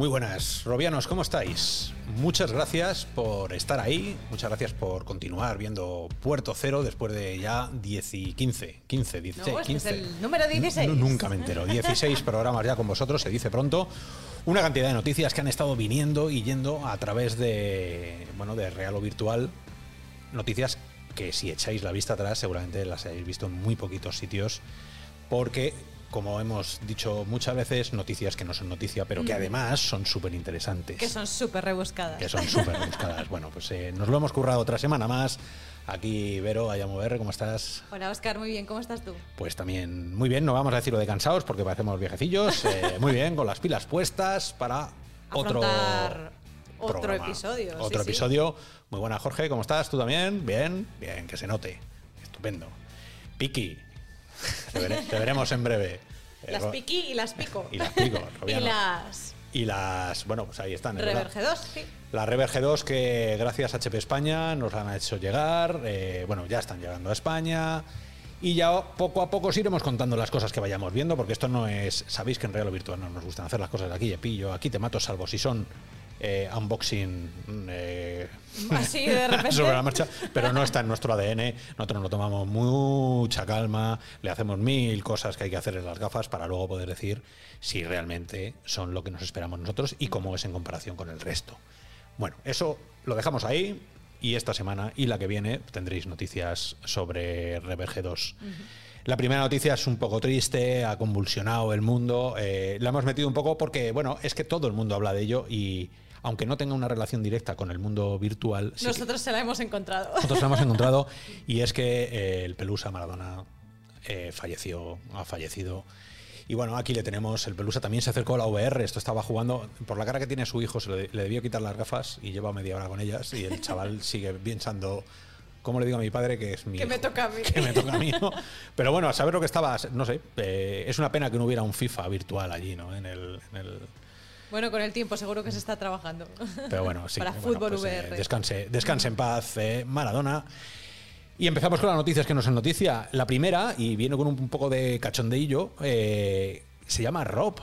Muy buenas, Robianos, ¿cómo estáis? Muchas gracias por estar ahí, muchas gracias por continuar viendo Puerto Cero después de ya 10 y 15, 15, 16, No, este 15. es el número 16. Nu- Nunca me entero. 16 programas ya con vosotros, se dice pronto. Una cantidad de noticias que han estado viniendo y yendo a través de, bueno, de real o virtual. Noticias que si echáis la vista atrás seguramente las habéis visto en muy poquitos sitios porque como hemos dicho muchas veces, noticias que no son noticia, pero que además son súper interesantes. Que son súper rebuscadas. Que son súper buscadas. Bueno, pues eh, nos lo hemos currado otra semana más. Aquí, Vero, VR, ¿cómo estás? Hola, Oscar, muy bien. ¿Cómo estás tú? Pues también muy bien, no vamos a decir lo de cansados porque parecemos viejecillos. eh, muy bien, con las pilas puestas para otro, Afrontar otro programa. episodio, Otro sí. episodio. Muy buena, Jorge, ¿cómo estás? ¿Tú también? Bien, bien, que se note. Estupendo. Piki, te, vere- te veremos en breve. Eh, Las Ro- piqui y las pico. Y las pico, y las Y las, bueno, pues ahí están. es verdad. Reverge 2, sí. La Rever G2 que gracias a HP España nos la han hecho llegar, eh, bueno, ya están llegando a España y ya poco a poco os iremos contando las cosas que vayamos viendo, porque esto no es, sabéis que en real o virtual no nos gustan hacer las cosas de aquí de pillo, aquí te mato salvo si son eh, unboxing eh, Así de repente. sobre la marcha, pero no está en nuestro ADN, nosotros nos lo tomamos mucha calma, le hacemos mil cosas que hay que hacer en las gafas para luego poder decir si realmente son lo que nos esperamos nosotros y cómo es en comparación con el resto. Bueno, eso lo dejamos ahí y esta semana y la que viene tendréis noticias sobre Reverge 2. La primera noticia es un poco triste, ha convulsionado el mundo. eh, la hemos metido un poco porque, bueno, es que todo el mundo habla de ello y aunque no tenga una relación directa con el mundo virtual, sí Nosotros se la hemos encontrado. nosotros lo hemos encontrado y es que eh, el Pelusa Maradona eh, falleció, ha fallecido. Y bueno, aquí le tenemos, el Pelusa también se acercó a la VR, esto estaba jugando, por la cara que tiene su hijo, se le, le debió quitar las gafas y lleva media hora con ellas y el chaval sigue pensando, ¿cómo le digo a mi padre que es mi Que me toca a mí. Que me toca a mí, ¿no? Pero bueno, a saber lo que estaba, no sé, eh, es una pena que no hubiera un FIFA virtual allí, ¿no? En el- en el, Bueno, con el tiempo seguro que se está trabajando. pero bueno, sí. Para bueno, fútbol pues, eh, VR. descanse, descanse en paz, eh, Maradona. Y empezamos con las noticias que no son noticia. La primera, y viene con un, poco de cachondeillo, eh, se llama Rob.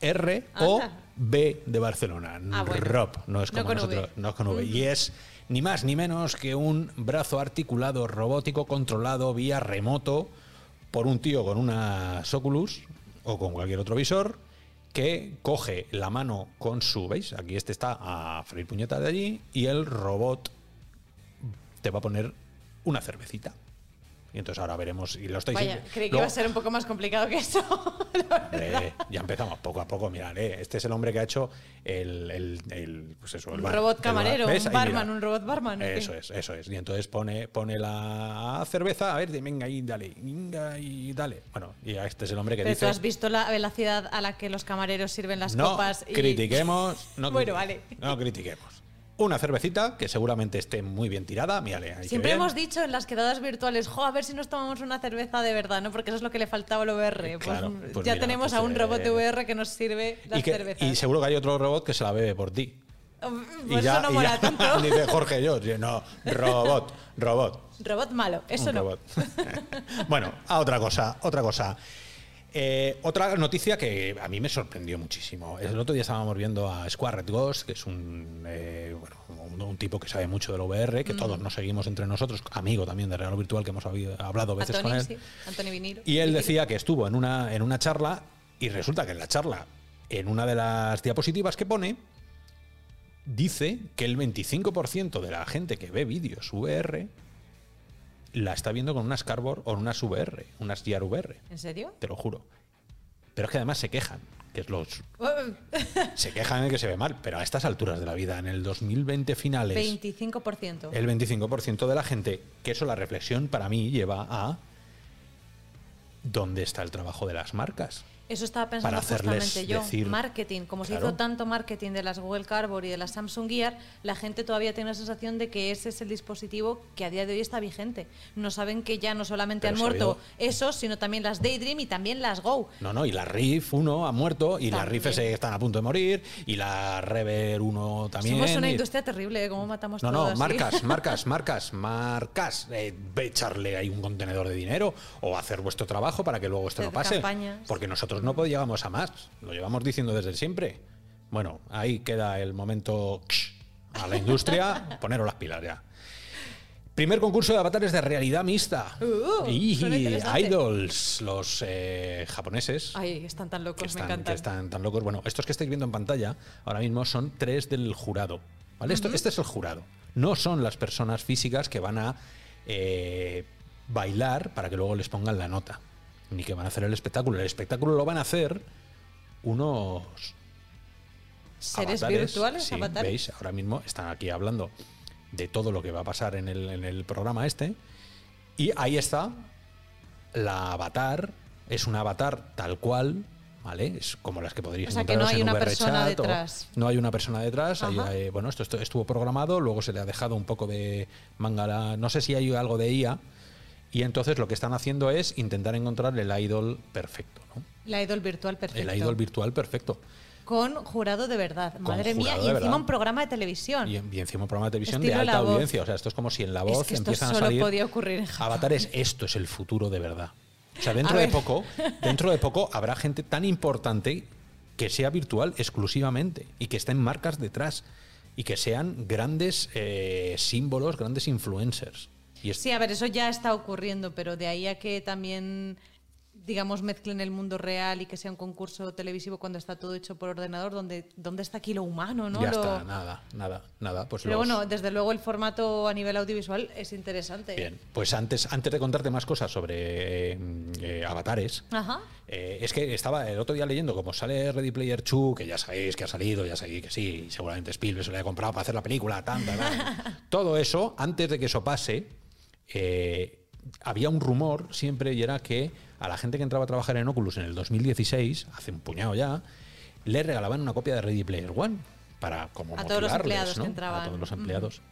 R-O-B de Barcelona. Ah, bueno. Rob, no es como nosotros, no es con V. Y es ni más ni menos que un brazo articulado robótico controlado vía remoto por un tío con unas Oculus o con cualquier otro visor que coge la mano con su, ¿veis? Aquí este está a freír puñetas de allí y el robot te va a poner una cervecita. Y entonces ahora veremos y lo estáis Vaya, creí que iba a ser un poco más complicado que eso. Ya empezamos poco a poco, mirad, eh, este es el hombre que ha hecho el, el- el- pues eso, el Un bar- robot el bar- camarero, un barman, un robot barman. Eso es, eso es. Y entonces pone, pone la cerveza, a ver, de, venga y dale, venga y dale. Bueno, y este es el hombre que Pero dice... tú has visto la velocidad a la que los camareros sirven las no copas. Critiquemos, no, Bueno, vale. no critiquemos. Una cervecita que seguramente esté muy bien tirada, mírale, ahí Siempre hemos dicho en las quedadas virtuales, jo, a ver si nos tomamos una cerveza de verdad, ¿no? Porque eso es lo que le faltaba al VR. Pues, Claro, pues ya mira, tenemos pues, a un robot de eh, VR que nos sirve las y, que- cervezas. y seguro que hay otro robot que se la bebe por ti. Pues eso no y mola tanto. dice Jorge yo, no, robot, robot. Robot malo, eso un no. robot. bueno, a otra cosa, otra cosa. Eh, otra noticia que a mí me sorprendió muchísimo. El otro día estábamos viendo a Squared Ghost, que es un, eh, bueno, un, un tipo que sabe mucho del VR, Mm. que todos nos seguimos entre nosotros, amigo también de Real Virtual, que hemos habido- hablado veces con él. sí. Anthony Vinilo. Y él decía que estuvo en una, en una charla y resulta que en la charla, en una de las diapositivas que pone, dice que el 25% de la gente que ve vídeos VR la está viendo con unas Cardboard o unas VR, unas Gear VR, ¿En serio? te lo juro. Pero es que además se quejan, que es los se quejan de que se ve mal, pero a estas alturas de la vida, en el 2020 finales, 25%. el 25% de la gente, que eso la reflexión para mí lleva a ¿dónde está el trabajo de las marcas? Eso estaba pensando justamente yo. decir- marketing. Como se hizo tanto marketing de las Google Cardboard y de las Samsung Gear, la gente todavía tiene la sensación de que ese es el dispositivo que a día de hoy está vigente. No saben que ya no solamente Pero han muerto esos, sino también las Daydream y también las Go. No, no, y la Riff 1 ha muerto, y la También. Riff S están a punto de morir, y la Rever 1 también. Somos una industria terrible, ¿eh? ¿Cómo matamos No, todo no, así? marcas, marcas, marcas, marcas. Eh, ve echarle ahí un contenedor de dinero o hacer vuestro trabajo para que luego esto no pase. campañas. Porque nosotros no llegamos a más, lo llevamos diciendo desde siempre. Bueno, ahí queda el momento a la industria, poneros las pilas ya. Primer concurso de avatares de realidad mixta. Uh, y. Idols, los eh, japoneses. Ay, están tan locos, me están, encantan. que están tan locos. Bueno, estos que estáis viendo en pantalla ahora mismo son tres del jurado. ¿vale? Esto, este es el jurado. No son las personas físicas que van a eh, bailar para que luego les pongan la nota. Ni que van a hacer el espectáculo. El espectáculo lo van a hacer unos ¿Seres avatares. virtuales? Sí, avatares? veis, ahora mismo están aquí hablando de todo lo que va a pasar en el, en el programa este. Y ahí está la avatar. Es un avatar tal cual, ¿vale? Es como las que podríais O sea, que encontraros no hay en una VRChat persona detrás. no hay una persona detrás. hay- Ajá. hay- bueno, esto, esto estuvo programado, luego se le ha dejado un poco de manga. No sé si hay algo de IA. Y entonces lo que están haciendo es intentar encontrar el idol perfecto, ¿no? La idol virtual perfecto. El idol virtual perfecto. Con jurado de verdad. Madre mía. Y encima un programa de televisión. Y, y encima un programa de televisión Estilo de alta Voz. audiencia. O sea, esto es como si en la Es voz que esto empiezan a solo salir podía ocurrir en Japón. avatares. Esto es el futuro de verdad. O sea, dentro A de poco, dentro de poco habrá gente tan importante que sea virtual exclusivamente y que estén marcas detrás y que sean grandes eh, símbolos, grandes influencers. Y Sí, a ver, eso ya está ocurriendo, pero de ahí a que también, digamos, mezclen el mundo real y que sea un concurso televisivo cuando está todo hecho por ordenador, donde, ¿dónde está aquí lo humano, no? ya Lo- está, nada, nada, nada. Pues Pero los- bueno, desde luego el formato a nivel audiovisual es interesante. Bien, pues antes, antes de contarte más cosas sobre eh, eh, avatares, Ajá. Eh, es que estaba el otro día leyendo como sale Ready Player 2, que ya sabéis que ha salido, ya sabéis que sí, seguramente Spielberg se lo haya comprado para hacer la película, tanta. Todo eso, antes de que eso pase, eh, había un rumor siempre y era que a la gente que entraba a trabajar en Oculus en el 2016, hace un puñado ya, le regalaban una copia de Ready Player One para como A todos los motivarles, empleados que ¿no? entraban. A todos los empleados.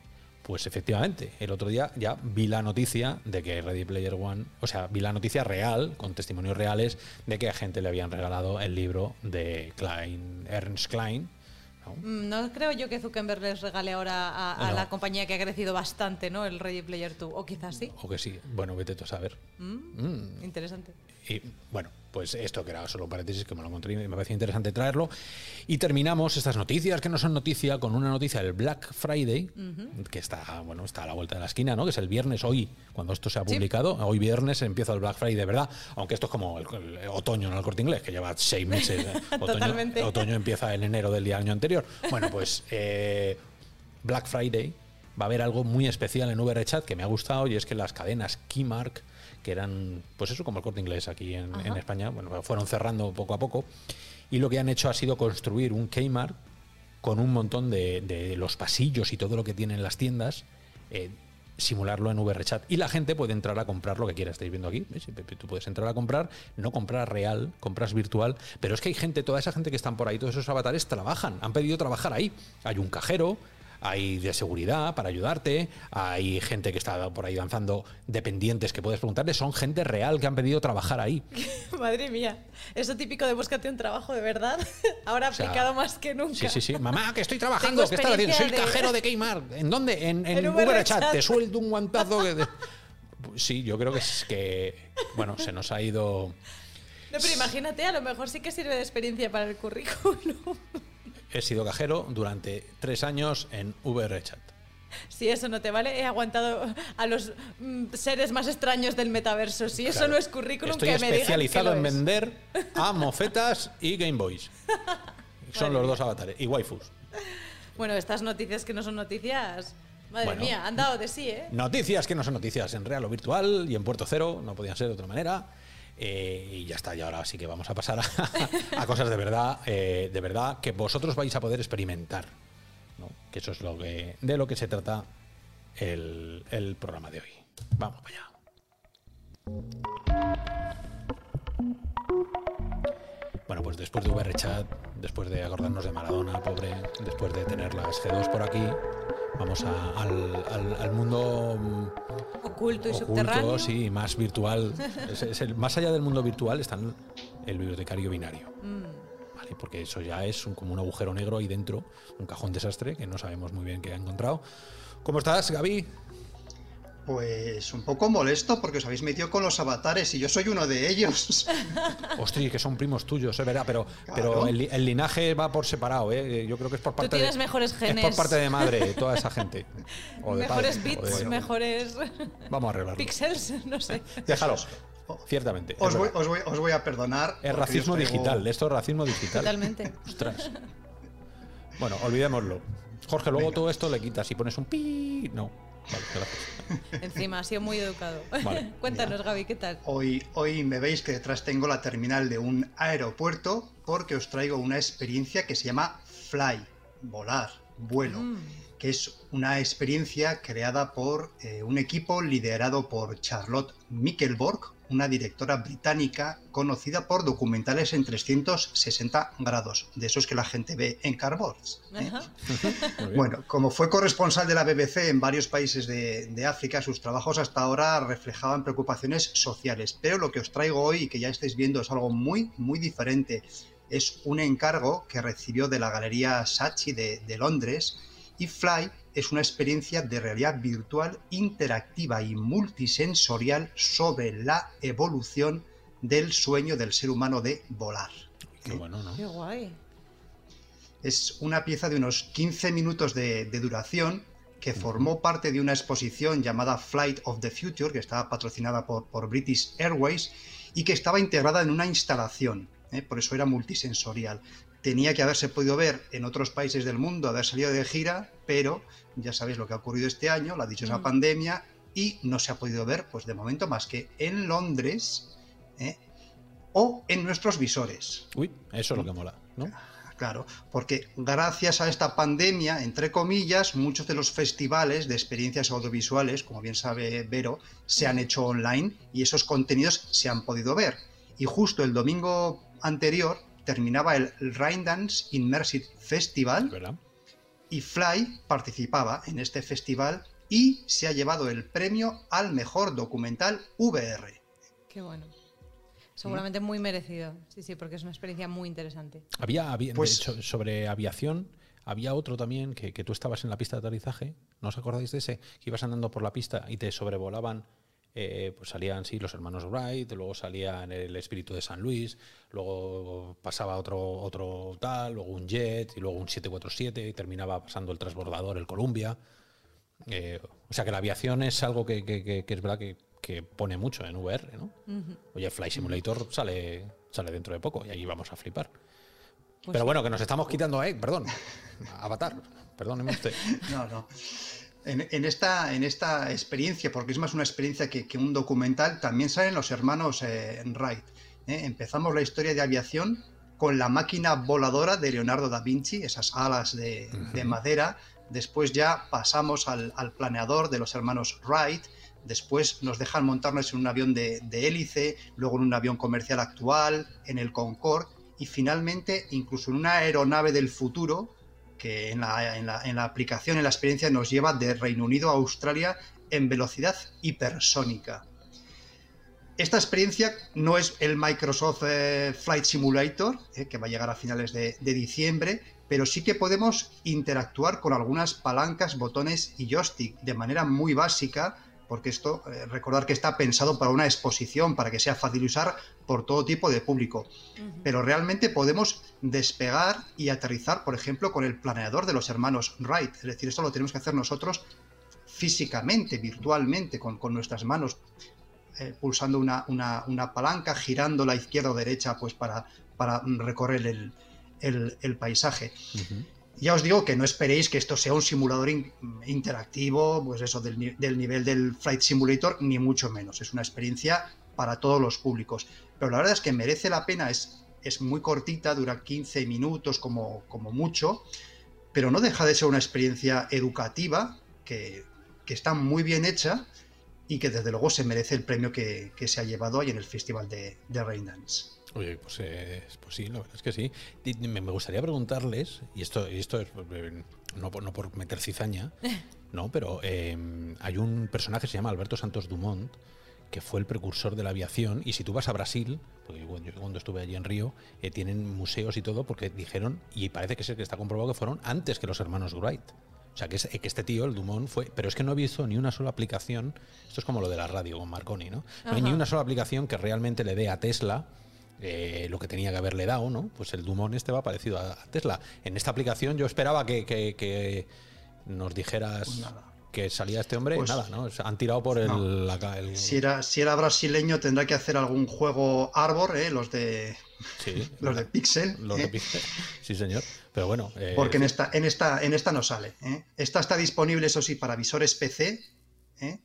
Pues efectivamente, el otro día ya vi la noticia de que Ready Player One, o sea, vi la noticia real, con testimonios reales, de que a gente le habían regalado el libro de Klein, Ernst Klein. ¿No? Mm, No creo yo que Zuckerberg les regale ahora a, a No. la compañía que ha crecido bastante, ¿no? El Ready Player 2. O quizás sí. O que sí, bueno, vete tú a saber. Mm, Interesante. Y bueno, pues esto que era solo un paréntesis que me lo encontré y me parecía interesante traerlo. Y terminamos estas noticias que no son noticia con una noticia del Black Friday, que está, bueno, está a la vuelta de la esquina, ¿no? Que es el viernes hoy, cuando esto se ha Sí. publicado. Hoy viernes empieza el Black Friday, de verdad. Aunque esto es como el, el otoño en el corte inglés, que lleva seis meses. ¿eh? Otoño, otoño empieza en enero del día año anterior. Bueno, pues eh, Black Friday va a haber algo muy especial en VRChat que me ha gustado y es que las cadenas Keymark, que eran, pues eso como el corte inglés aquí en, en España, bueno, fueron cerrando poco a poco y lo que han hecho ha sido construir un Kmart con un montón de, de los pasillos y todo lo que tienen las tiendas, eh, simularlo en VRChat. Y la gente puede entrar a comprar lo que quiera. Estáis viendo aquí, ¿ves? tú puedes entrar a comprar, no comprar real, compras virtual. Pero es que hay gente, toda esa gente que están por ahí, todos esos avatares trabajan, han pedido trabajar ahí. Hay un cajero. Hay de seguridad para ayudarte, hay gente que está por ahí danzando dependientes que puedes preguntarle, son gente real que han pedido trabajar ahí. Madre mía. Eso típico de búscate un trabajo de verdad. Ahora sea, aplicado más que nunca. Sí, sí, sí. Mamá, que estoy trabajando, ¿qué estás haciendo? Soy de- cajero de Kmart. ¿En dónde? En, en. VRChat. Te suelto un guantazo. que Sí, yo creo que es que, bueno, se nos ha ido... No, pero imagínate, a lo mejor sí que sirve de experiencia para el currículum. He sido cajero durante tres años en VRChat. Si eso no te vale, he aguantado a los mm, seres más extraños del metaverso. Si eso no es currículum, Estoy que me especializado que en es. vender a mofetas y Game Boys. Son los dos avatares. Y waifus. Bueno, estas noticias que no son noticias, madre Bueno. mía, han dado de sí, ¿eh? Noticias que no son noticias en real o virtual y en Puerto Cero, no podían ser de otra manera. Eh, y ya está, y ahora sí que vamos a pasar a, cosas de verdad, eh, de verdad que vosotros vais a poder experimentar. Que eso es lo que, de lo que se trata el, programa de hoy. Vamos para allá. Bueno, pues después de VRChat, después de acordarnos de Maradona, pobre, después de tener las G2 por aquí, vamos al mundo mm, Oculto y oculto, subterráneo. sí, más virtual. Es- es el- más allá del mundo virtual está el, bibliotecario binario. Mm. ¿vale? Porque eso ya es un- como un agujero negro ahí dentro, un cajón desastre que no sabemos muy bien qué ha encontrado. ¿Cómo estás, Gaby? Pues un poco molesto porque os habéis metido con los avatares y yo soy uno de ellos. Ostras, que son primos tuyos, es verdad, pero, pero el, linaje va por separado, ¿eh? Yo creo que es por parte Tú tienes de, mejores genes. Es por parte de madre, toda esa gente. mejores bits, mejores. Vamos a arreglarlo. Pixels, no sé. Déjalo. Ciertamente. Os voy, os, voy, os voy, a perdonar. Es racismo digital, esto es racismo digital. Totalmente. Ostras. Bueno, olvidémoslo. Jorge, luego todo esto le quitas y pones un pi. No. Vale, gracias. Encima, ha sido muy educado. Cuéntanos, Gaby, ¿qué tal? Hoy, hoy me veis que detrás tengo la terminal de un aeropuerto porque os traigo una experiencia que se llama Fly, volar, vuelo. Mm. Que es una experiencia creada por eh, un equipo liderado por Charlotte Mickelborg, una directora británica conocida por documentales en 360 grados, de esos que la gente ve en Carboards. ¿eh? bueno, como fue corresponsal de la BBC en varios países de, África, sus trabajos hasta ahora reflejaban preocupaciones sociales, pero lo que os traigo hoy y que ya estáis viendo es algo muy, muy diferente. Es un encargo que recibió de la Galería Sachi de, de Londres y Fly es una experiencia de realidad virtual interactiva y multisensorial sobre la evolución del sueño del ser humano de volar. Qué bueno, ¿no? Qué guay. Es una pieza de unos 15 minutos de, duración que formó parte de una exposición llamada Flight of the Future, que estaba patrocinada por, por British Airways y que estaba integrada en una instalación. ¿eh? por eso era multisensorial tenía que haberse podido ver en otros países del mundo, haber salido de gira, pero ya sabéis lo que ha ocurrido este año, la dichosa mm. pandemia, y no se ha podido ver, pues de momento, más que en Londres ¿eh? o en nuestros visores. Uy, eso es lo que mola, ¿no? Claro, porque gracias a esta pandemia, entre comillas, muchos de los festivales de experiencias audiovisuales, como bien sabe Vero, se han hecho online y esos contenidos se han podido ver. Y justo el domingo anterior terminaba el Dance Immersive Festival y Fly participaba en este festival y se ha llevado el premio al mejor documental VR. Qué bueno. Seguramente muy merecido, sí, sí, porque es una experiencia muy interesante. Había, había pues, sobre aviación, había otro también que, que, tú estabas en la pista de aterrizaje, ¿no os acordáis de ese? Que ibas andando por la pista y te sobrevolaban eh, pues salían sí los hermanos Wright, luego salía el espíritu de San Luis, luego pasaba otro, otro tal, luego un jet y luego un 747 y terminaba pasando el transbordador, el Columbia. Eh, o sea que la aviación es algo que, es verdad que, pone mucho en VR, ¿no? Oye, Fly Simulator sale, sale dentro de poco y ahí vamos a flipar. Pues Pero bueno, que nos estamos quitando, eh, perdón, Avatar, perdóneme usted. No, no en, esta, en esta experiencia, porque es más una experiencia que, un documental, también salen los hermanos eh, Wright. ¿eh? Empezamos la historia de aviación con la máquina voladora de Leonardo da Vinci, esas alas de, madera. Después ya pasamos al, planeador de los hermanos Wright. Después nos dejan montarnos en un avión de, de hélice, luego en un avión comercial actual, en el Concorde y finalmente incluso en una aeronave del futuro que en la, aplicación, en la experiencia, nos lleva de Reino Unido a Australia en velocidad hipersónica. Esta experiencia no es el Microsoft eh, Flight Simulator, eh, que va a llegar a finales de, diciembre, pero sí que podemos interactuar con algunas palancas, botones y joystick de manera muy básica porque esto, eh, recordar que está pensado para una exposición, para que sea fácil usar por todo tipo de público. Pero realmente podemos despegar y aterrizar, por ejemplo, con el planeador de los hermanos Wright. Es decir, esto lo tenemos que hacer nosotros físicamente, virtualmente, con, nuestras manos, eh, pulsando una, palanca, girando la izquierda o derecha, pues para, para recorrer el, paisaje. Ya os digo que no esperéis que esto sea un simulador interactivo, pues eso, del, nivel del Flight Simulator, ni mucho menos. Es una experiencia para todos los públicos. Pero la verdad es que merece la pena, es, es muy cortita, dura 15 minutos como, como mucho, pero no deja de ser una experiencia educativa que, está muy bien hecha y que desde luego se merece el premio que, se ha llevado ahí en el Festival de, de Raindance. Oye, pues, eh, pues, sí, la verdad es que sí. Me, gustaría preguntarles, y esto, esto es eh, no, por, no por meter cizaña, no, pero em, hay un personaje que se llama Alberto Santos Dumont, que fue el precursor de la aviación. Y si tú vas a Brasil, porque yo cuando estuve allí en Río, eh, tienen museos y todo, porque dijeron, y parece que es el que está comprobado que fueron antes que los hermanos Wright. O sea, que, es- que este tío, el Dumont, fue. Pero es que no he visto ni una sola aplicación. Esto es como lo de la radio con Marconi, ¿no? No hay ni una sola aplicación que realmente le dé a Tesla eh, lo que tenía que haberle dado, ¿no? Pues el Dumont este va parecido a, Tesla. En esta aplicación yo esperaba que, que- que nos dijeras Pues nada. que salía este hombre Pues- y nada, ¿no? Han tirado por el. No. la ca- el- Si era, si era brasileño, tendrá que hacer algún juego Arbor, ¿eh? los de sí, los de Pixel. los ¿eh? de Pixel. Sí, señor. Pero bueno. eh, Porque en esta, en esta, en esta no sale. ¿eh? Esta está disponible, eso sí, para visores PC. ¿eh?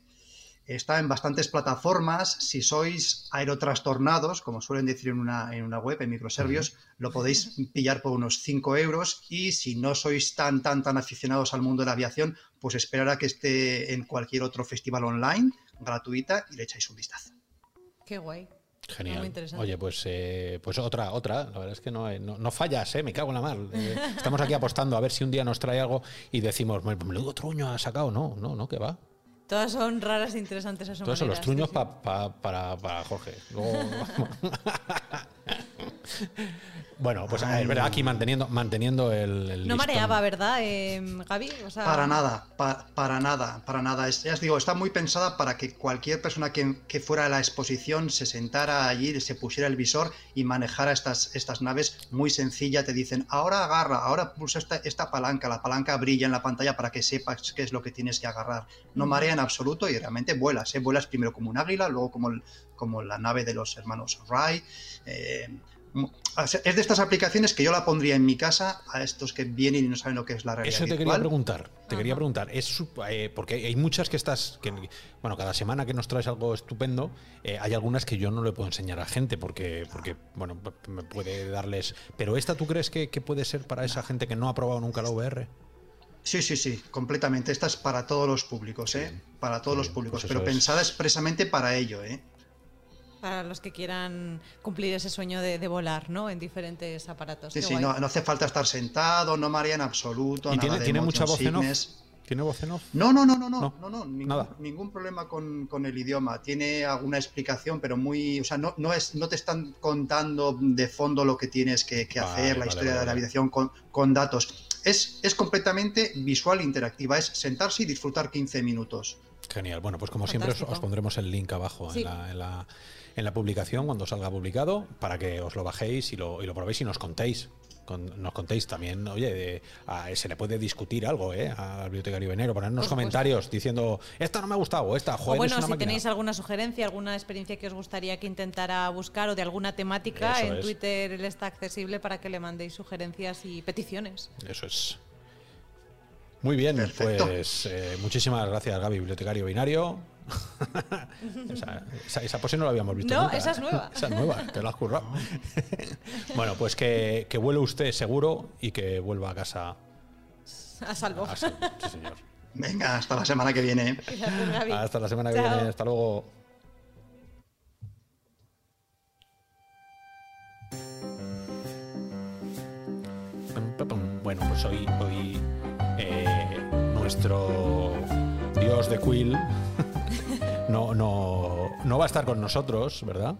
Está en bastantes plataformas. Si sois aerotrastornados, como suelen decir en una, en una web, en microservios, lo podéis pillar por unos 5 euros. Y si no sois tan, tan, tan aficionados al mundo de la aviación, pues esperar a que esté en cualquier otro festival online, gratuita, y le echáis un vistazo. Qué guay. Genial. Oye, pues, eh, pues otra, otra. La verdad es que no, no, no fallas, ¿eh? me cago en la mar. Eh, estamos aquí apostando a ver si un día nos trae algo y decimos, "Bueno, menudo truño ha sacado. No, no, no, que va. Todas son raras e interesantes a su Todos son los truños sí, sí. pa- pa- para, para Jorge. Luego- bueno, pues es verdad, aquí manteniendo, manteniendo el, el No listón. mareaba, ¿verdad, eh, Gaby? O sea, Para nada, pa- para nada, para nada. Es- ya os digo, está muy pensada para que cualquier persona que, que fuera a la exposición se sentara allí, se pusiera el visor y manejara estas, estas naves muy sencilla. Te dicen, ahora agarra, ahora pulsa esta, esta palanca, la palanca brilla en la pantalla para que sepas qué es lo que tienes que agarrar. No marea en absoluto y realmente vuelas. ¿eh? Vuelas primero como un águila, luego como, el- como la nave de los hermanos Wright. eh, es de estas aplicaciones que yo la pondría en mi casa a estos que vienen y no saben lo que es la realidad Eso te quería preguntar, te quería preguntar, es eh, porque hay muchas que estás, que, bueno, cada semana que nos traes algo estupendo, eh, hay algunas que yo no le puedo enseñar a gente porque, porque bueno, me puede darles, pero esta tú crees que, que puede ser para esa gente que no ha probado nunca la VR? Sí, sí, sí, completamente. Esta es para todos los públicos, ¿eh? Bien. Para todos los públicos, pues pero es- pensada expresamente para ello, ¿eh? Para los que quieran cumplir ese sueño de, de volar, ¿no? En diferentes aparatos. Sí, Qué sí, no, no hace falta estar sentado, no marea en absoluto, ¿Y nada tiene, de tiene mucha voz en. ¿Tiene voz en off? No, no, no, no, no, No, no, no, ningún, nada. ningún problema con, con el idioma. Tiene alguna explicación, pero muy, o sea, no, no es, no te están contando de fondo lo que tienes que, que Vale, hacer, la vale, historia vale, de la vale. aviación con, con datos. Es, es completamente visual e interactiva, es sentarse y disfrutar 15 minutos. Genial. Bueno, pues como siempre os, pondremos el link abajo Sí. en, la, en, la, en la publicación cuando salga publicado para que os lo bajéis y lo, y lo probéis y nos contéis. Con- nos contéis también, oye, de- a- se le puede discutir algo ¿eh? al bibliotecario venero, ponernos supuesto. comentarios diciendo, esta no me ha gustado, o esta, O joder, bueno, es una si máquina". tenéis alguna sugerencia, alguna experiencia que os gustaría que intentara buscar o de alguna temática, Eso en es. Twitter él está accesible para que le mandéis sugerencias y peticiones. Eso es. Muy bien, Perfecto. pues eh, muchísimas gracias, Gaby, bibliotecario binario. esa, esa, esa pose no la habíamos visto. No, nunca, esa es ¿eh? nueva. Esa es nueva, te la has currado. bueno, pues que, que vuele usted seguro y que vuelva a casa A salvo. a salvo. Sí, señor. Venga, hasta la semana que viene. Hasta la semana que Chao. viene. Hasta luego. Bueno, pues hoy, hoy nuestro dios de Quill no, no, no va a estar con nosotros, ¿verdad?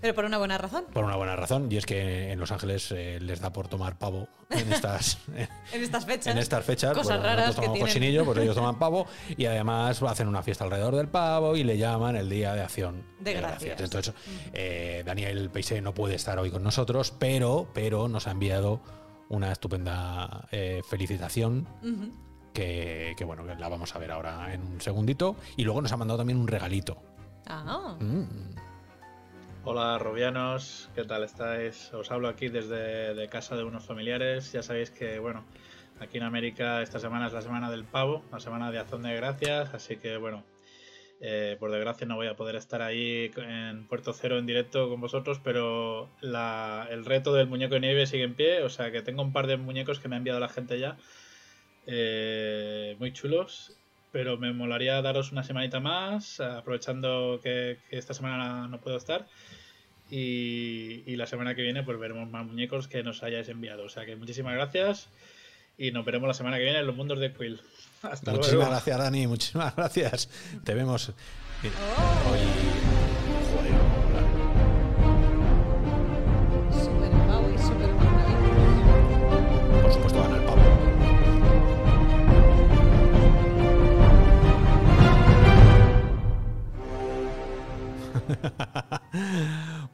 Pero por una buena razón. Por una buena razón, y es que en Los Ángeles eh, les da por tomar pavo en estas, En estas fechas. en estas fechas. Cosas raras nosotros tomamos cochinillo, pues ellos toman pavo y además hacen una fiesta alrededor del pavo y le llaman el Día de Acción De Gracias. Entonces, eh, Daniel Peise no puede estar hoy con nosotros, pero, pero nos ha enviado una estupenda eh, felicitación. Ujú. Que, que, bueno, que la vamos a ver ahora en un segundito. Y luego nos ha mandado también un regalito. Ah, Mm. Hola Robianos, ¿qué tal estáis? Os hablo aquí desde de casa de unos familiares. Ya sabéis que, bueno, aquí en América esta semana es la semana del pavo, la semana de acción de gracias, así que, bueno, eh, por desgracia no voy a poder estar ahí en Puerto Cero en directo con vosotros, pero la- el reto del muñeco de nieve sigue en pie, o sea que tengo un par de muñecos que me ha enviado la gente ya, eh, muy chulos. Pero me molaría daros una semanita más, aprovechando que, que esta semana no puedo estar. Y, y la semana que viene pues veremos más muñecos que nos hayáis enviado. O sea que muchísimas gracias y nos veremos la semana que viene en los mundos de Quill. Hasta Muchísimas luego. gracias, Dani. Muchísimas gracias. Te vemos Oh.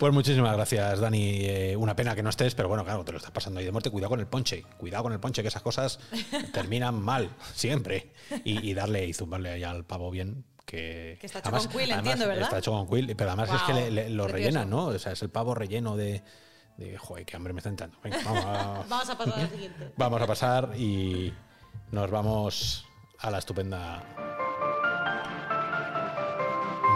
Pues muchísimas gracias, Dani. Eh, una pena que no estés, pero bueno, claro, te lo estás pasando ahí de muerte. Cuidado con el ponche, cuidado con el ponche, que esas cosas terminan mal, siempre. Y, darle y zumbarle allá al pavo bien. Que, está hecho con quill, entiendo, ¿verdad? Está hecho con quill, pero además es que lo rellenan, ¿no? O sea, es el pavo relleno de, de joder, qué hambre me está entrando. Venga, vamos a, vamos a pasar al siguiente. Vamos a pasar y nos vamos a la estupenda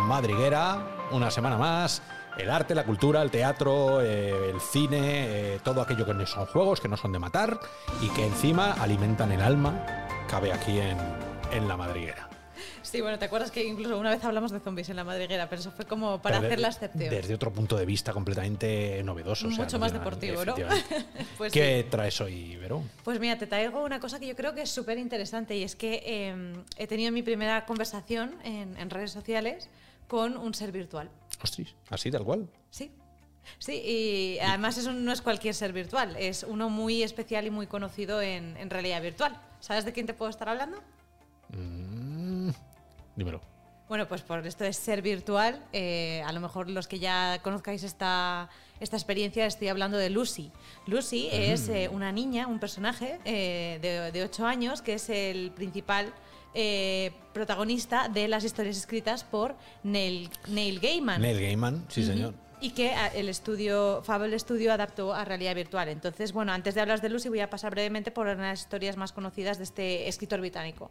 madriguera, una semana más. El arte, la cultura, el teatro, eh, el cine, eh, todo aquello que no son juegos, que no son de matar y que encima alimentan el alma, cabe aquí en, en la madriguera. Sí, bueno, ¿te acuerdas que incluso una vez hablamos de zombies en la madriguera? Pero eso fue como para hacer la excepción. Desde otro punto de vista completamente novedoso. Mucho más deportivo, ¿no? pues ¿Qué traes hoy, Vero? Pues mira, te traigo una cosa que yo creo que es súper interesante y es que em, he tenido mi primera conversación en, redes sociales con un ser virtual. Ostras, así tal cual. Sí. Sí, y además eso no es cualquier ser virtual, es uno muy especial y muy conocido en, realidad virtual. ¿Sabes de quién te puedo estar hablando? Mm, Dímelo. Bueno, pues por esto de ser virtual, eh, a lo mejor los que ya conozcáis esta, esta experiencia, estoy hablando de Lucy. Lucy es eh, una niña, un personaje eh, de, de 8 años, que es el principal protagonista de las historias escritas por Neil, Neil Gaiman. Neil Gaiman, sí, señor y que ah, el estudio, Fable Studio adaptó a realidad virtual. Entonces, bueno, antes de hablar de Lucy voy a pasar brevemente por una de las historias más conocidas de este escritor británico,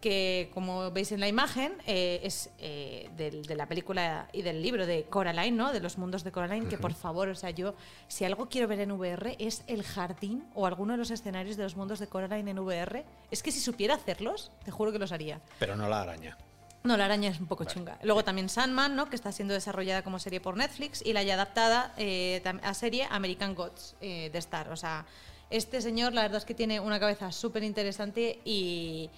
que como veis en la imagen eh, es eh, de, la película y del libro de Coraline, ¿no? De los mundos de Coraline, que por favor, o sea, yo si algo quiero ver en VR es el jardín o alguno de los escenarios de los mundos de Coraline en VR. Es que si supiera hacerlos, te juro que los haría. Pero no la araña. No, la araña es un poco chunga. Luego también Sandman, ¿no? que está siendo desarrollada como serie por Netflix y la ya adaptada eh, a serie American Gods eh, de Star. O sea, este señor la verdad es que tiene una cabeza súper interesante y,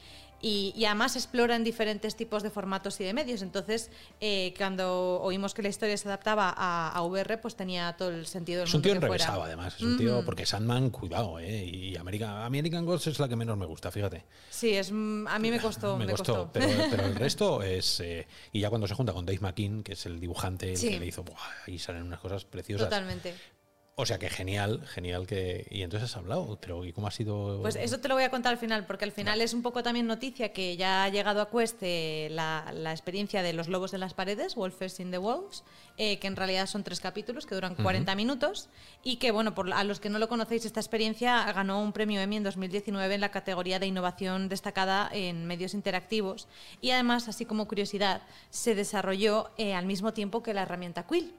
y, además explora en diferentes tipos de formatos y de medios. Entonces, eh, cuando oímos que la historia se adaptaba a, VR, pues tenía todo el sentido del Es un tío enrevesado, además. Es un tío, porque Sandman, cuidado, ¿eh? Y American, American Gods es la que menos me gusta, fíjate. Sí, es, a mí me costó. me, costó, Pero, el resto es. Eh, y ya cuando se junta con Dave McKean, que es el dibujante, el que le hizo. ahí salen unas cosas preciosas. Totalmente. O sea que genial, genial que. Y entonces has hablado, pero ¿y cómo ha sido? Pues eso te lo voy a contar al final, porque al final es un poco también noticia que ya ha llegado a Cueste la, la experiencia de Los Lobos en las Paredes, Wolfers in the Walls, eh, que en realidad son tres capítulos que duran 40 minutos y que, bueno, por, a los que no lo conocéis, esta experiencia ganó un premio Emmy en 2019 en la categoría de innovación destacada en medios interactivos y además, así como curiosidad, se desarrolló eh, al mismo tiempo que la herramienta Quill.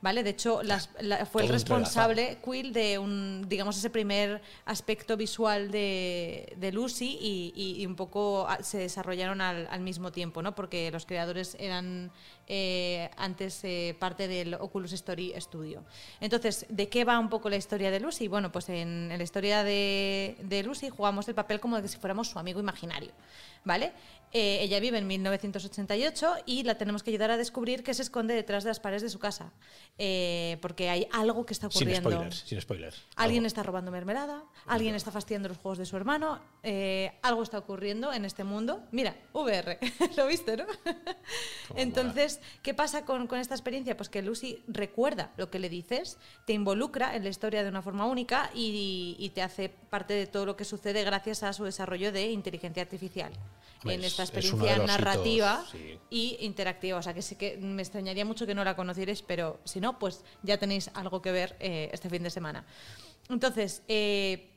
¿Vale? De hecho, fue el responsable, Quill, de un, digamos, ese primer aspecto visual de, Lucy y, un poco se desarrollaron al, mismo tiempo, ¿no? Porque los creadores eran eh, antes eh, parte del Oculus Story Studio. Entonces, ¿de qué va un poco la historia de Lucy? Bueno, pues en, la historia de, de Lucy jugamos el papel como de que si fuéramos su amigo imaginario, ¿vale? Eh, ella vive en 1988 y la tenemos que ayudar a descubrir qué se esconde detrás de las paredes de su casa. Porque hay algo que está ocurriendo. Sin spoilers. Sin spoilers. Alguien está robando mermelada, alguien está fastidiando los juegos de su hermano, algo está ocurriendo en este mundo. Mira, VR, lo viste, ¿no? Entonces, ¿qué pasa con, esta experiencia? Pues que Lucy recuerda lo que le dices, te involucra en la historia de una forma única y, y te hace parte de todo lo que sucede gracias a su desarrollo de inteligencia artificial en esta experiencia narrativa y interactiva. O sea, que sí que me extrañaría mucho que no la conocierais, pero si no, pues ya tenéis algo que ver eh, este fin de semana. Entonces, eh,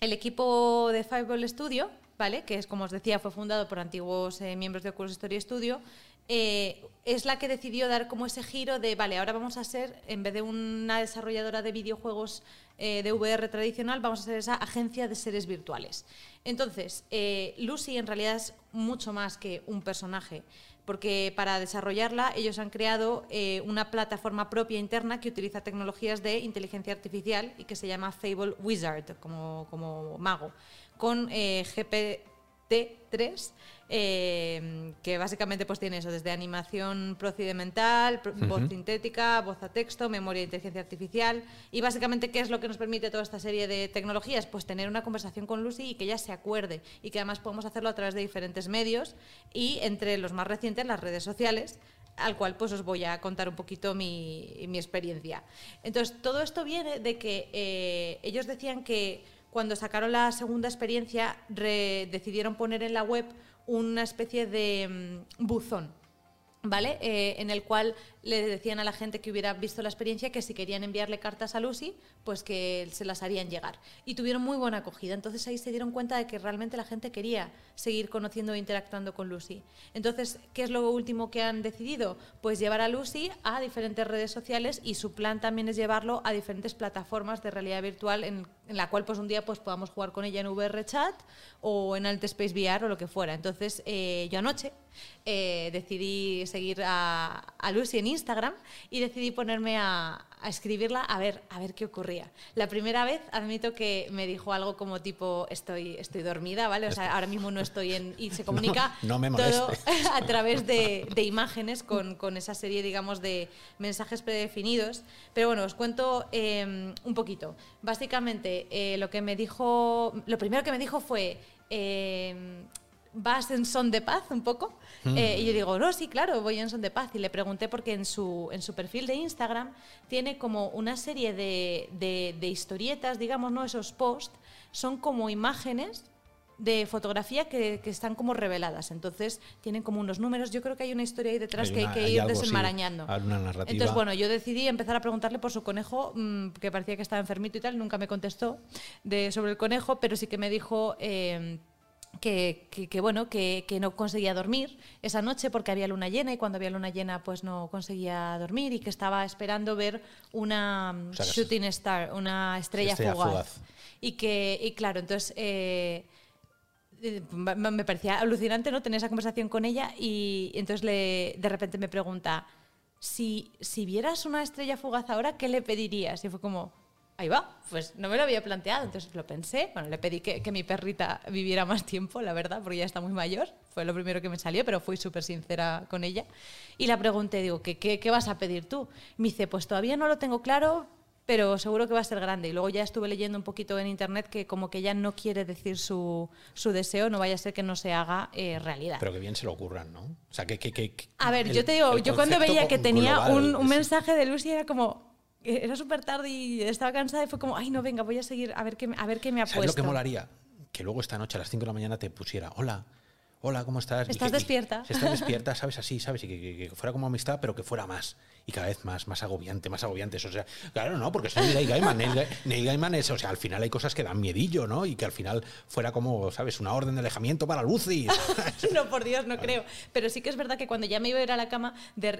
el equipo de Fireball Studio, ¿vale? que es, como os decía, fue fundado por antiguos eh, miembros de Oculus Story Studio, es la que decidió dar como ese giro de, vale, ahora vamos a ser, en vez de una desarrolladora de videojuegos de VR tradicional, vamos a ser esa agencia de seres virtuales. Entonces, eh, Lucy en realidad es mucho más que un personaje, porque para desarrollarla ellos han creado eh, una plataforma propia interna que utiliza tecnologías de inteligencia artificial y que se llama Fable Wizard, como, como mago, con eh, GPT-3 eh, que básicamente pues tiene eso, desde animación procedimental, voz sintética, voz a texto, memoria de inteligencia artificial. Y básicamente, ¿qué es lo que nos permite toda esta serie de tecnologías? Pues tener una conversación con Lucy y que ella se acuerde y que además podemos hacerlo a través de diferentes medios y entre los más recientes, las redes sociales, al cual pues os voy a contar un poquito mi, mi experiencia. Entonces, todo esto viene de que eh, ellos decían que cuando sacaron la segunda experiencia decidieron poner en la web una especie de mm, buzón ¿vale? Eh, en el cual le decían a la gente que hubiera visto la experiencia que si querían enviarle cartas a Lucy, pues que se las harían llegar. Y tuvieron muy buena acogida. Entonces ahí se dieron cuenta de que realmente la gente quería seguir conociendo e interactuando con Lucy. Entonces, ¿qué es lo último que han decidido? Pues llevar a Lucy a diferentes redes sociales y su plan también es llevarlo a diferentes plataformas de realidad virtual en, la cual pues un día pues podamos jugar con ella en VR Chat o en Alt Space VR o lo que fuera. Entonces, eh, yo anoche eh, decidí seguir a, a Lucy en Instagram y decidí ponerme a, escribirla a ver, a ver qué ocurría. La primera vez admito que me dijo algo como tipo estoy, estoy dormida, ¿vale? O sea, ahora mismo no estoy en... y se comunica todo a través de, imágenes con, con, esa serie, digamos, de mensajes predefinidos. Pero bueno, os cuento em, un poquito. Básicamente, eh, lo que me dijo, lo primero que me dijo fue... Em, ¿vas en son de paz un poco? Mm. Eh, y yo digo, no, sí, claro, voy en son de paz. Y le pregunté porque en su, en su perfil de Instagram tiene como una serie de, de, historietas, digamos, ¿no? Esos posts son como imágenes de fotografía que, que, están como reveladas. Entonces tienen como unos números. Yo creo que hay una historia ahí detrás que hay que ir desenmarañando. Entonces, bueno, yo decidí empezar a preguntarle por su conejo, mm, que parecía que estaba enfermito y tal. Nunca me contestó de, sobre el conejo, pero sí que me dijo... Eh, que, que, bueno, que, que, no conseguía dormir esa noche porque había luna llena y cuando había luna llena pues no conseguía dormir y que estaba esperando ver una shooting star, una estrella, fugaz. Y que, y claro, entonces eh, eh, me parecía alucinante no tener esa conversación con ella y entonces le, de repente me pregunta, si, si vieras una estrella fugaz ahora, ¿qué le pedirías? Y fue como, ahí va, pues no me lo había planteado, entonces lo pensé, bueno, le pedí que, mi perrita viviera más tiempo, la verdad, porque ya está muy mayor, fue lo primero que me salió, pero fui súper sincera con ella, y la pregunté, digo, ¿qué, ¿qué, vas a pedir tú? Me dice, pues todavía no lo tengo claro, pero seguro que va a ser grande. Y luego ya estuve leyendo un poquito en internet que como que ya no quiere decir su, su deseo, no vaya a ser que no se haga eh, realidad. Pero que bien se lo ocurran, ¿no? O sea, que... que, que a ver, yo te digo, yo cuando veía que tenía un, un mensaje de Lucy era como, era súper tarde y estaba cansada y fue como, ay, no, venga, voy a seguir a ver qué, a ver qué me ha ¿Sabes lo que molaría? Que luego esta noche a las 5 de la mañana te pusiera, hola, hola, ¿cómo estás? ¿Estás despierta? estás despierta, ¿sabes? Así, ¿sabes? Y que, fuera como amistad, pero que fuera más y cada vez más, más agobiante, más agobiante. O sea, claro, no, porque es Neil Gaiman. Neil, Gaiman es, o sea, al final hay cosas que dan miedillo, ¿no? Y que al final fuera como, ¿sabes? Una orden de alejamiento para Lucy. no, por Dios, no creo. Pero sí que es verdad que cuando ya me iba a ir a la cama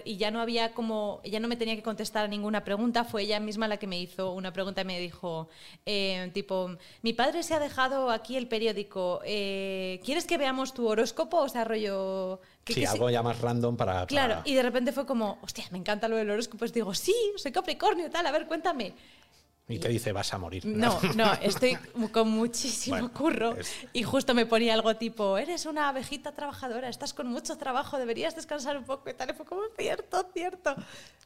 y ya no había como, ya no me tenía que contestar a ninguna pregunta, fue ella misma la que me hizo una pregunta y me dijo, eh, tipo, mi padre se ha dejado aquí el periódico, eh, ¿quieres que veamos tu horóscopo? O sea, rollo sí, algo ya más random para, Claro, y de repente fue como, hostia, me encanta lo del horóscopo. Pues digo, sí, soy Capricornio tal, a ver, cuéntame. Y te dice, vas a morir. No, no, estoy con muchísimo curro. Y justo me ponía algo tipo, eres una abejita trabajadora, estás con mucho trabajo, deberías descansar un poco y tal. Y fue como, cierto, cierto.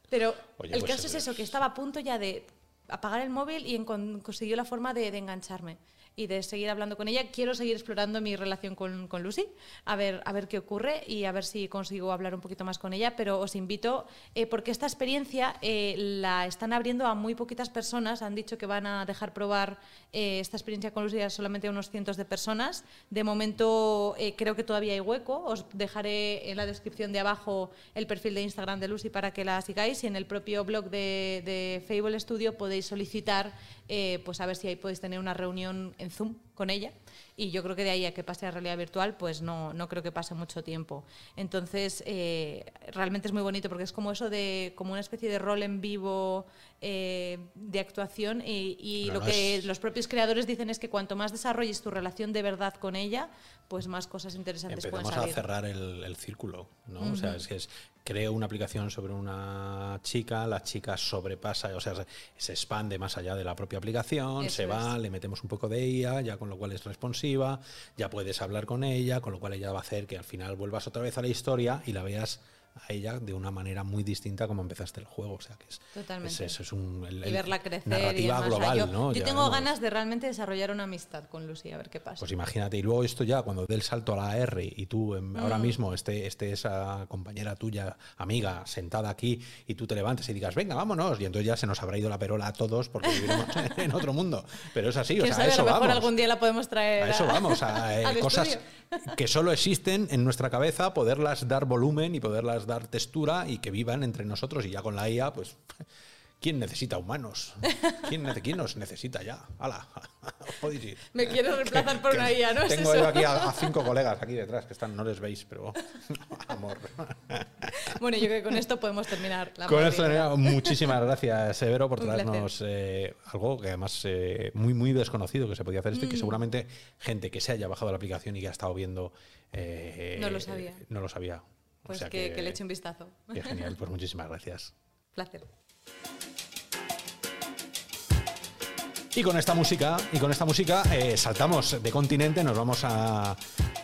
Pero el pues caso es eso, que estaba a punto ya de apagar el móvil y consiguió la forma de engancharme y de seguir hablando con ella. Quiero seguir explorando mi relación con, con, Lucy, a ver, a ver qué ocurre y a ver si consigo hablar un poquito más con ella, pero os invito, eh, porque esta experiencia eh, la están abriendo a muy poquitas personas, han dicho que van a dejar probar eh, esta experiencia con Lucy a solamente unos cientos de personas. De momento creo que todavía hay hueco, os dejaré en la descripción de abajo el perfil de Instagram de Lucy para que la sigáis y en el propio blog de, de Fable Studio podéis solicitar eh, pues a ver si ahí podéis tener una reunión en Zoom con ella. Y yo creo que de ahí a que pase a realidad virtual, pues no, no creo que pase mucho tiempo. Entonces, eh, realmente es muy bonito porque es como eso de, como una especie de rol en vivo eh, de actuación y, lo que los propios creadores dicen es que cuanto más desarrolles tu relación de verdad con ella, pues más cosas interesantes pueden salir. A cerrar el, círculo, ¿no? O sea, si es creo una aplicación sobre una chica, la chica sobrepasa, o sea, se, expande más allá de la propia aplicación, se va, le metemos un poco de ella, ya con lo cual es responsiva, ya puedes hablar con ella, con lo cual ella va a hacer que al final vuelvas otra vez a la historia y la veas a ella de una manera muy distinta como empezaste el juego. O sea, que es, Totalmente. es, es un, el- y verla crecer. y narrativa demás. global, yo, ¿no? yo Ya tengo ganas de realmente desarrollar una amistad con Lucy, a ver qué pasa. Pues imagínate, y luego esto ya, cuando dé el salto a la R y tú em, ahora Mm. mismo esté, esté esa compañera tuya, amiga, sentada aquí y tú te levantes y digas, venga, vámonos, y entonces ya se nos habrá ido la perola a todos porque viviremos en otro mundo. Pero es así, o ¿Quién sea, sabe? A eso lo mejor vamos. algún día la podemos traer. A eso vamos, a eh, cosas estudio. que solo existen en nuestra cabeza, poderlas dar volumen y poderlas dar textura y que vivan entre nosotros y ya con la IA, pues, ¿quién necesita humanos? ¿Quién, nece- quién nos necesita ya? ¡Hala! Podéis ir. Me quiero reemplazar por una IA, ¿no? ¿Es Tengo eso? yo aquí a, a cinco colegas aquí detrás que están, no les veis, pero amor. Bueno, yo creo que con esto podemos terminar la Con esto, Nerea, muchísimas gracias, Severo, por traernos eh, algo que además eh, muy, muy desconocido que se podía hacer esto y Mm. que seguramente gente que se haya bajado la aplicación y que ha estado viendo. eh, No lo sabía. No lo sabía. O Pues sea que, que le eche un vistazo. Qué genial, pues muchísimas gracias. Placer. Y con esta música, y con esta música eh, saltamos de continente, nos vamos a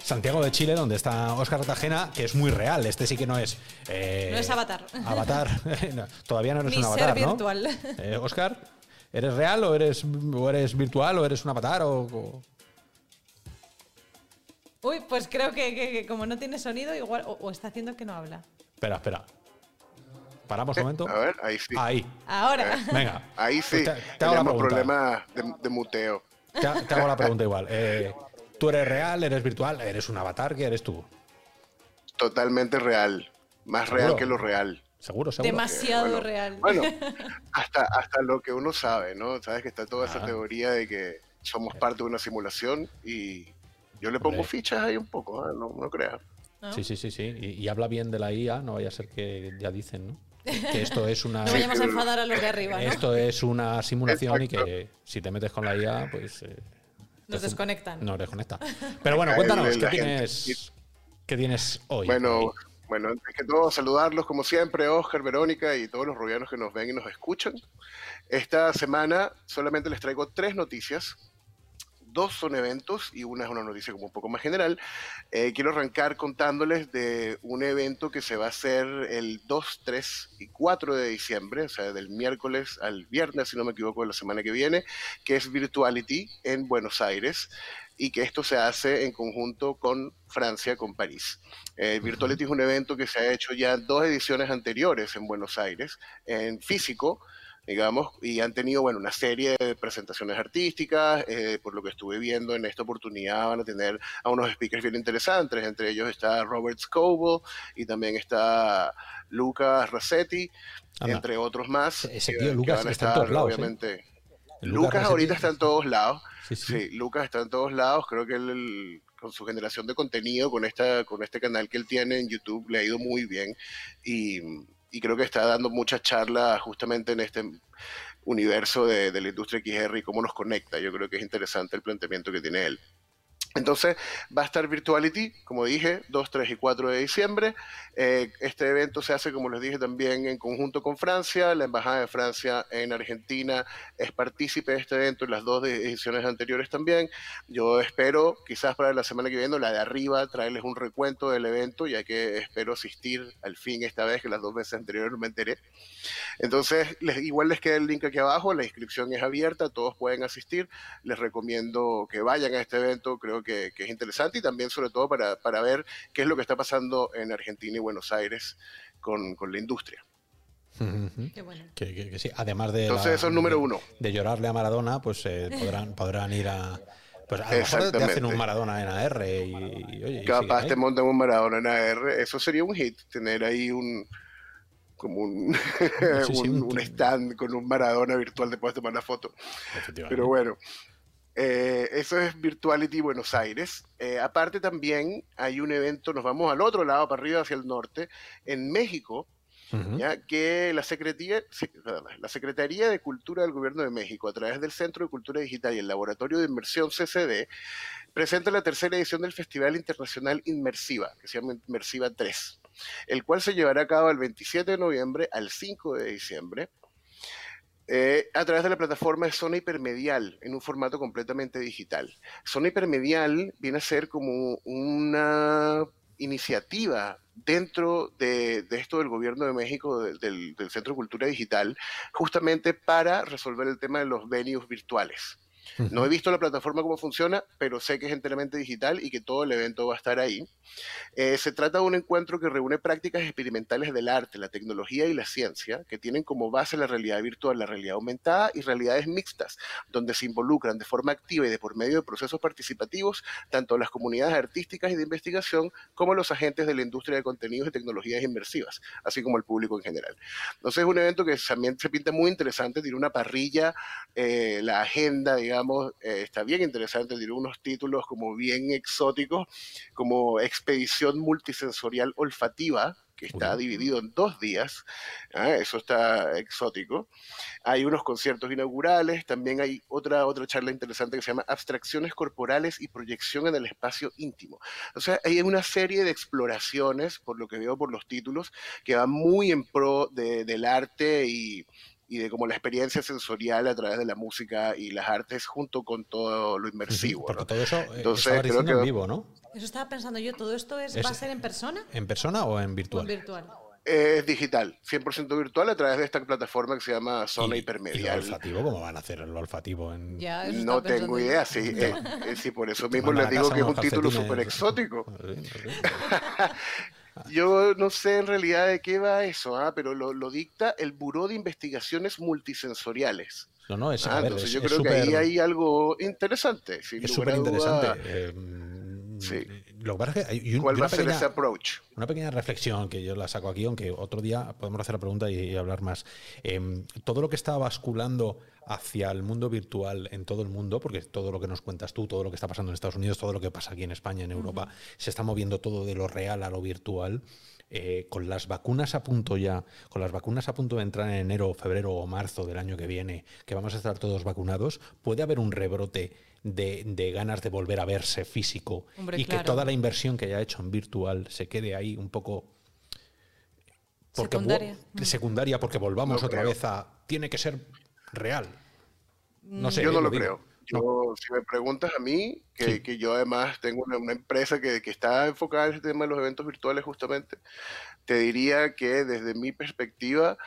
Santiago de Chile, donde está Óscar Cartagena, que es muy real. Este sí que no es. eh, No es Avatar. Avatar. No, todavía no eres Mi un ser avatar, ¿no? virtual. Eh, ¿eres real o eres, o eres virtual o eres un avatar? O, o- Uy, pues creo que, que- que como no tiene sonido, igual. O, o está haciendo que no habla. Espera, espera. Paramos un momento. A ver, ahí sí. Ahí. Ahora. Venga. Ahí sí. Pues te, te hago la Tenemos pregunta. problemas de, de muteo. Te, ha- te hago la pregunta igual. Eh, ¿Tú eres real, eres virtual, eres un avatar? ¿Qué eres tú? Totalmente real. Más ¿Seguro? real que lo real. Seguro, seguro. Demasiado bueno, real. Bueno, hasta, hasta lo que uno sabe, ¿no? Sabes que está toda esa Ah. teoría de que somos parte de una simulación y yo le pongo Hombre. fichas ahí un poco, ¿eh? no, no creas. ¿no? Sí, sí, sí, sí. Y, y habla bien de la IA, no vaya a ser que ya dicen, ¿no? Que esto es una. No vayamos a enfadar a los de arriba, ¿no? Esto es una simulación Exacto. y que si te metes con la IA, pues. eh, Nos te- desconectan. No desconecta. Pero bueno, cuéntanos, ¿qué tienes, ¿qué tienes hoy? Bueno, bueno, antes que todo, saludarlos como siempre, Oscar, Verónica y todos los rubianos que nos ven y nos escuchan. Esta semana solamente les traigo tres noticias. Dos son eventos y una es una noticia como un poco más general. Eh, quiero arrancar contándoles de un evento que se va a hacer el 2, 3 y 4 de diciembre, o sea, del miércoles al viernes, si no me equivoco, de la semana que viene, que es Virtuality en Buenos Aires y que esto se hace en conjunto con Francia, con París. Eh, Virtuality es un evento que se ha hecho ya en dos ediciones anteriores en Buenos Aires, en físico, digamos, y han tenido, bueno, una serie de presentaciones artísticas, eh, por lo que estuve viendo en esta oportunidad van a tener a unos speakers bien interesantes, entre ellos está Robert Scoble y también está Lucas Rossetti, Anda. entre otros más. Ese que- tío que Lucas van a está en todos lados, ¿eh? Obviamente. Lucas, ahorita está en todos lados. Sí, sí. Sí, Lucas está en todos lados. Creo que él, él, con su generación de contenido, con, esta, con este canal que él tiene en YouTube, le ha ido muy bien. Y, y creo que está dando muchas charlas justamente en este universo de, de la industria XR y cómo nos conecta. Yo creo que es interesante el planteamiento que tiene él. Entonces va a estar Virtuality, como dije, 2, 3 y 4 de diciembre. Eh, este evento se hace, como les dije, también en conjunto con Francia. La Embajada de Francia en Argentina es partícipe de este evento en las dos ediciones anteriores también. Yo espero, quizás para la semana que viene, la de arriba, traerles un recuento del evento, ya que espero asistir al fin esta vez, que las dos veces anteriores no me enteré. Entonces, les, igual les queda el link aquí abajo, la inscripción es abierta, todos pueden asistir. Les recomiendo que vayan a este evento, creo que, que es interesante y también sobre todo para, para ver qué es lo que está pasando en Argentina y Buenos Aires con, con la industria. Ujú. Qué bueno. Que, que- que sí. Además de. Entonces, la- eso es número uno. De llorarle a Maradona, pues eh, podrán, podrán ir a. Pues a lo mejor te hacen un Maradona en AR y, y, oye, Capaz te montan un Maradona en AR, eso sería un hit, tener ahí un como un, Sí, sí, un, un- un stand con un Maradona virtual, te puedes tomar una foto. Pero bueno, eh, eso es Virtuality Buenos Aires. Eh, aparte también hay un evento, nos vamos al otro lado, para arriba, hacia el norte, en México, Ujú. ya que la Secretaría, la Secretaría de Cultura del Gobierno de México, a través del Centro de Cultura Digital y el Laboratorio de Inmersión CCD, presenta la tercera edición del Festival Internacional Inmersiva, que se llama Inmersiva 3, el cual se llevará a cabo el 27 de noviembre al 5 de diciembre. Eh, a través de la plataforma Zona Hipermedial, en un formato completamente digital. Zona Hipermedial viene a ser como una iniciativa dentro de, esto del gobierno de México, del, del Centro de Cultura Digital, justamente para resolver el tema de los venues virtuales. No he visto la plataforma cómo funciona, pero sé que es enteramente digital y que todo el evento va a estar ahí. Eh, se trata de un encuentro que reúne prácticas experimentales del arte, la tecnología y la ciencia, que tienen como base la realidad virtual, la realidad aumentada y realidades mixtas, donde se involucran de forma activa y de por medio de procesos participativos tanto las comunidades artísticas y de investigación como los agentes de la industria de contenidos y tecnologías inmersivas, así como el público en general. Entonces es un evento que también se pinta muy interesante, tiene una parrilla, eh, la agenda, digamos, eh, está bien interesante, tiene unos títulos como bien exóticos, como Expedición Multisensorial Olfativa, que está dividido en dos días, ¿ah? eso está exótico. Hay unos conciertos inaugurales, también hay otra, otra charla interesante que se llama Abstracciones Corporales y Proyección en el Espacio Íntimo. O sea, hay una serie de exploraciones, por lo que veo por los títulos, que van muy en pro del arte y, y de como la experiencia sensorial a través de la música y las artes junto con todo lo inmersivo. Porque todo eso eh, Entonces, creo que en vivo, ¿no? Eso estaba pensando yo, ¿todo esto es, va a ser en persona? ¿En persona o en virtual? en virtual. Es digital, 100% virtual a través de esta plataforma que se llama Zona Hipermedia. ¿Y lo olfativo? ¿Cómo van a hacer lo olfativo? En... no tengo idea, sí, eh, eh, sí, por eso mismo les digo que es un título súper exótico. Yo no sé en realidad de qué va eso, ¿ah? pero lo, dicta el Buró de Investigaciones Multisensoriales. No, no, es, ah, entonces yo creo que ahí hay algo interesante. es súper interesante. Em, sí. Lo que es que ¿Cuál va a ser ese approach? Una pequeña reflexión que yo la saco aquí, aunque otro día podemos hacer la pregunta y, hablar más. Em, todo lo que está basculando hacia el mundo virtual en todo el mundo, porque todo lo que nos cuentas tú, todo lo que está pasando en Estados Unidos, todo lo que pasa aquí en España, en Europa, se está moviendo todo de lo real a lo virtual. Eh, con las vacunas a punto ya, con las vacunas a punto de entrar en enero, febrero o marzo del año que viene, que vamos a estar todos vacunados, puede haber un rebrote de, ganas de volver a verse físico y que toda la inversión que haya hecho en virtual se quede ahí un poco secundaria. secundaria porque volvamos otra vez a tiene que ser real. No sé. Yo no lo, creo. Yo, si me preguntas a mí, que, yo además tengo una, empresa que, está enfocada en el tema de los eventos virtuales justamente, te diría que desde mi perspectiva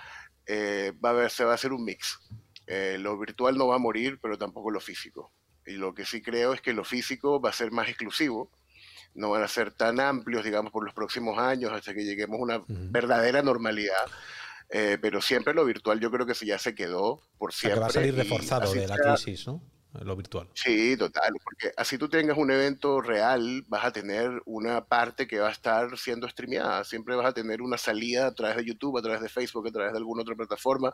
eh, va a ver, se va a hacer un mix. Eh, lo virtual no va a morir, pero tampoco lo físico. Y lo que sí creo es que lo físico va a ser más exclusivo, no van a ser tan amplios, digamos, por los próximos años hasta que lleguemos a una verdadera normalidad. Eh, pero siempre lo virtual yo creo que ya se quedó por siempre. va a salir reforzado de la crisis, ¿no? Sí, total, porque así tú tengas un evento real, vas a tener una parte que va a estar siendo streameada, siempre vas a tener una salida a través de YouTube, a través de Facebook, a través de alguna otra plataforma,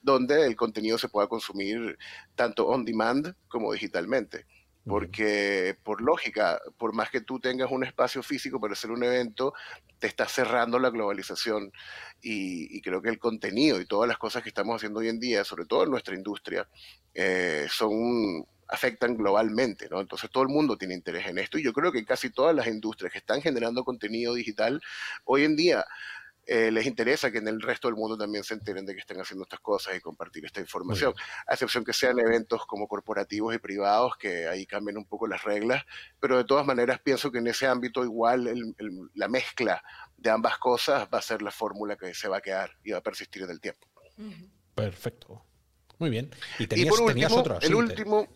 donde el contenido se pueda consumir tanto on demand como digitalmente. Porque por lógica, por más que tú tengas un espacio físico para hacer un evento, te está cerrando la globalización. Y, creo que el contenido y todas las cosas que estamos haciendo hoy en día, sobre todo en nuestra industria, eh, son afectan globalmente, ¿no? Entonces todo el mundo tiene interés en esto y yo creo que casi todas las industrias que están generando contenido digital hoy en día eh, les interesa que en el resto del mundo también se enteren de que estén haciendo estas cosas y compartir esta información, a excepción que sean eventos como corporativos y privados, que ahí cambian un poco las reglas, pero de todas maneras pienso que en ese ámbito igual la mezcla de ambas cosas va a ser la fórmula que se va a quedar y va a persistir en el tiempo. Perfecto. Muy bien. Y, tenías, por último, el, último,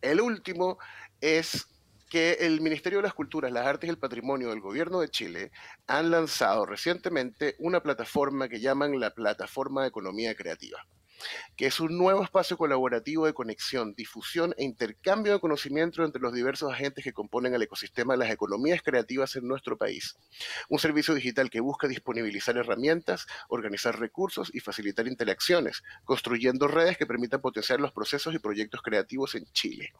el último es que el Ministerio de las Culturas, las Artes y el Patrimonio del Gobierno de Chile han lanzado recientemente una plataforma que llaman la Plataforma de Economía Creativa que es un nuevo espacio colaborativo de conexión, difusión e intercambio de conocimiento entre los diversos agentes que componen el ecosistema de las economías creativas en nuestro país. Un servicio digital que busca disponibilizar herramientas, organizar recursos y facilitar interacciones, construyendo redes que permitan potenciar los procesos y proyectos creativos en Chile.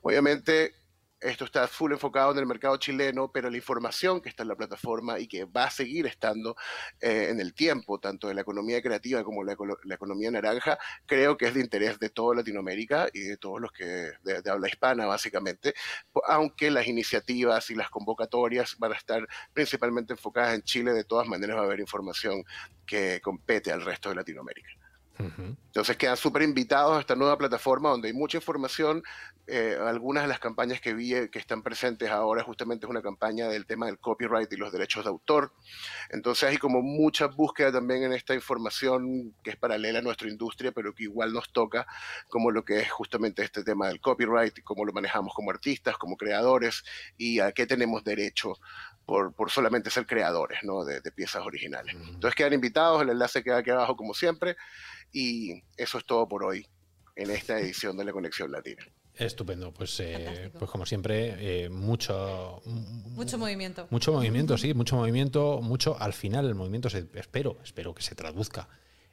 Obviamente, esto está full enfocado en el mercado chileno, pero la información que está en la plataforma y que va a seguir estando eh, en el tiempo, tanto de la economía creativa como la, economía naranja, creo que es de interés de toda Latinoamérica y de todos los que de, habla hispana, básicamente, aunque las iniciativas y las convocatorias van a estar principalmente enfocadas en Chile, de todas maneras va a haber información que compete al resto de Latinoamérica. Entonces quedan súper invitados a esta nueva plataforma donde hay mucha información. Eh, algunas de las campañas que vi eh, que están presentes ahora justamente es una campaña del tema del copyright y los derechos de autor. Entonces hay como mucha búsqueda también en esta información que es paralela a nuestra industria, pero que igual nos toca, como lo que es justamente este tema del copyright, y cómo lo manejamos como artistas, como creadores y a qué tenemos derecho por, por solamente ser creadores ¿no? de, de piezas originales. Entonces quedan invitados, el enlace queda aquí abajo como siempre. Y eso es todo por hoy en esta edición de la Conexión Latina. Estupendo, pues, eh, pues como siempre, eh, mucho, mucho movimiento. Mucho movimiento, sí, mucho movimiento, mucho. Al final el movimiento se, espero, espero que se traduzca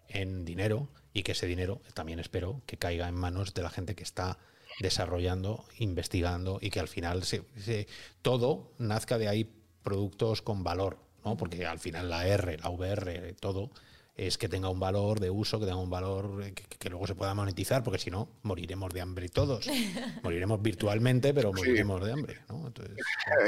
en dinero y que ese dinero también espero que caiga en manos de la gente que está desarrollando, investigando y que al final se, todo nazca de ahí productos con valor, ¿no? Porque al final la R, la VR, todo es que tenga un valor de uso, que tenga un valor que, luego se pueda monetizar, porque si no, moriremos de hambre todos. moriremos virtualmente, pero moriremos de hambre. ¿no?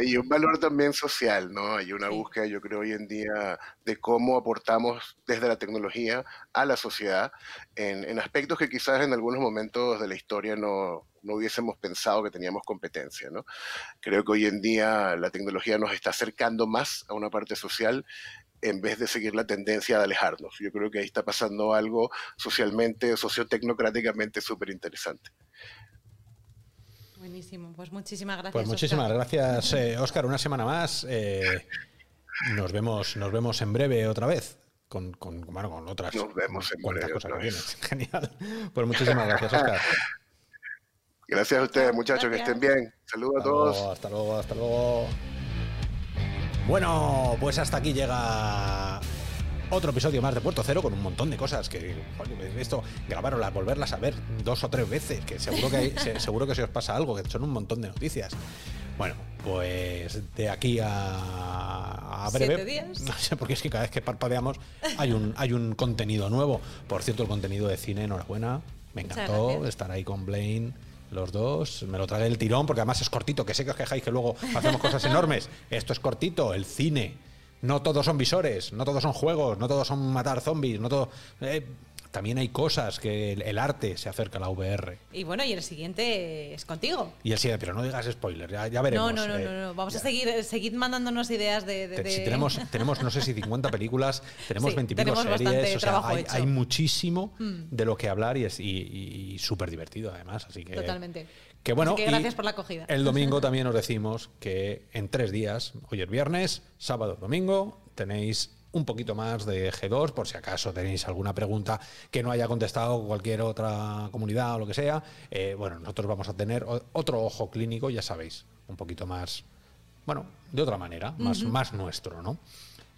y un valor también social, ¿no? Hay una búsqueda, yo creo, hoy en día de cómo aportamos desde la tecnología a la sociedad en, en aspectos que quizás en algunos momentos de la historia no, no hubiésemos pensado que teníamos competencia. ¿no? Creo que hoy en día la tecnología nos está acercando más a una parte social en vez de seguir la tendencia de alejarnos. Yo creo que ahí está pasando algo socialmente, sociotecnocráticamente súper interesante. Buenísimo, pues muchísimas gracias. Pues muchísimas gracias, Oscar. Eh, Una semana más. Eh, nos, vemos, nos vemos en breve otra vez. Con, con, con otras nos vemos en breve cosas que Genial. Pues muchísimas gracias, Oscar. Gracias a ustedes, muchachos, que estén bien. Saludos a todos. hasta luego, hasta luego. Bueno, pues hasta aquí llega otro episodio más de Puerto Cero con un montón de cosas que esto grabarlas, volverlas a ver dos o tres veces, que seguro que seguro que se os pasa algo, que son un montón de noticias. Bueno, pues de aquí a, breve. días? No sé, porque es que cada vez que parpadeamos hay un, hay un contenido nuevo. Por cierto, el contenido de cine, enhorabuena. Me encantó estar ahí con Blaine los dos. Me lo tragué el tirón porque además es cortito, que sé que os quejáis que luego hacemos cosas enormes. Esto es cortito, el cine. No todos son visores, no todos son juegos, no todos son matar zombies, no todo. Eh, también hay cosas que el, arte se acerca a la VR. Y bueno, y el siguiente es contigo. Y el siguiente, pero no digas spoiler, ya, veremos. No, no, no, eh, no, vamos a seguir, seguir mandándonos ideas de... Si tenemos, tenemos, no sé si 50 películas, tenemos 20 series, o sea, hay, muchísimo mm. de lo que hablar y es y, súper divertido además, así que... Totalmente. Que bueno, gracias por la acogida. El domingo también os decimos que en tres días, hoy es viernes, sábado, domingo, tenéis un poquito más de G2, por si acaso tenéis alguna pregunta que no haya contestado cualquier otra comunidad o lo que sea. Eh, bueno, nosotros vamos a tener otro ojo clínico, ya sabéis, un poquito más, bueno, de otra manera, más, más nuestro, ¿no?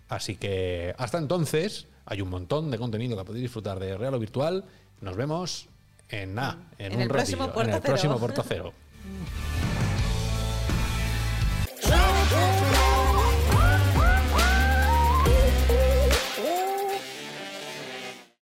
Así que hasta entonces hay un montón de contenido que podéis disfrutar de Real o Virtual. Nos vemos en nada, en, un el próximo en el próximo Puerto Cero.